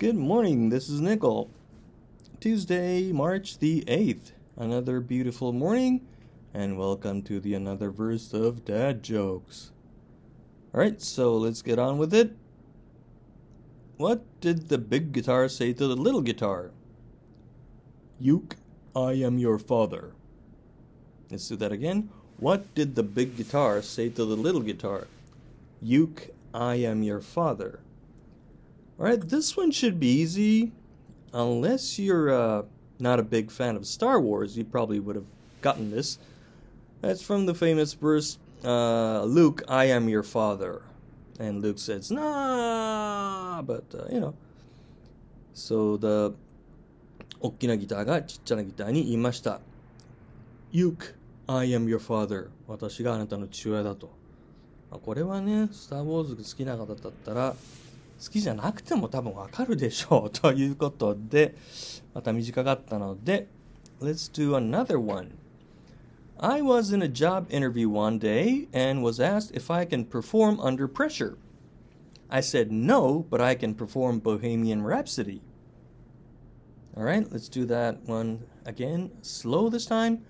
Good morning, this is Nickel. Tuesday, March the 8th. Another beautiful morning, and welcome to the another verse of dad jokes. Alright, so let's get on with it. What did the big guitar say to the little guitar? Uke, I am your father. Let's do that again. What did the big guitar say to the little guitar? Uke, I am your father. Alright, this one should be easy. Unless you're uh, not a big fan of Star Wars, you probably would have gotten this. That's from the famous verse, uh, Luke, I am your father. And Luke says, Nah, but, uh, you know. So the 大きなギターがちっちゃなギターに言いました。Luke, I am your father. 私があなたの父親だと。これはね、スター・ウォーズ好きな方だったら、 好きじゃなくても多分わかるでしょうということで、また短かったので、Let's do another one. I was in a job interview one day and was asked if I can perform under pressure. I said no, but I can perform Bohemian Rhapsody. All right, let's do that one again. Slow this time.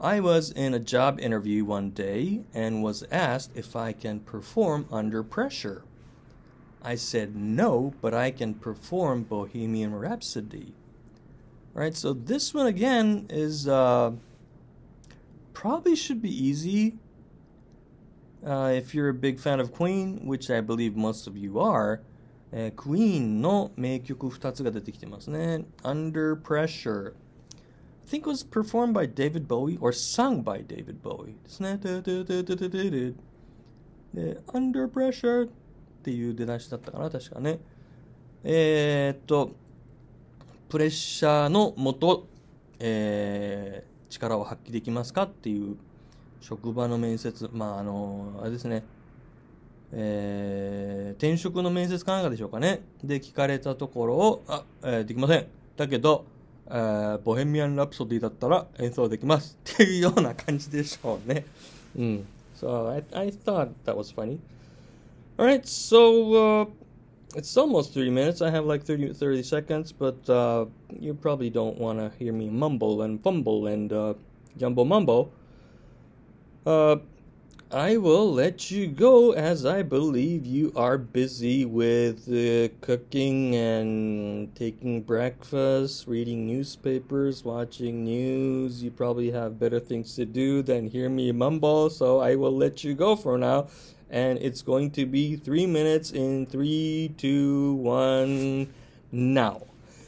I was in a job interview one day and was asked if I can perform under pressure. I said no, but I can perform Bohemian Rhapsody. All right, so this one again is uh, probably should be easy. Uh, if you're a big fan of Queen, which I believe most of you are, えー、Queen の名曲2つが出てきてますね。Under Pressure I think it was performed by David Bowie or sung by David Bowie ですね。で、Under Pressure っていう出だしだったかな、確かね。えー、っと、プレッシャーのもと、えー、力を発揮できますかっていう職場の面接、まあ、あの、あれですね、えー、転職の面接かなんかでしょうかね。で、聞かれたところを、あ、えー、できません。だけど、Uh, ボヘミアン・ラプソディだったら演奏できますっていうような感じでしょうね。うん。So I, I thought that was funny. Alright, so uh, it's almost three minutes. I have like 30, 30 seconds, but uh, you probably don't want to hear me mumble and fumble and uh, jumbo mumbo. Uh, I will let you go as I believe you are busy with uh, cooking and taking breakfast, reading newspapers, watching news. You probably have better things to do than hear me mumble, so I will let you go for now. And it's going to be three minutes in three, two, one, now.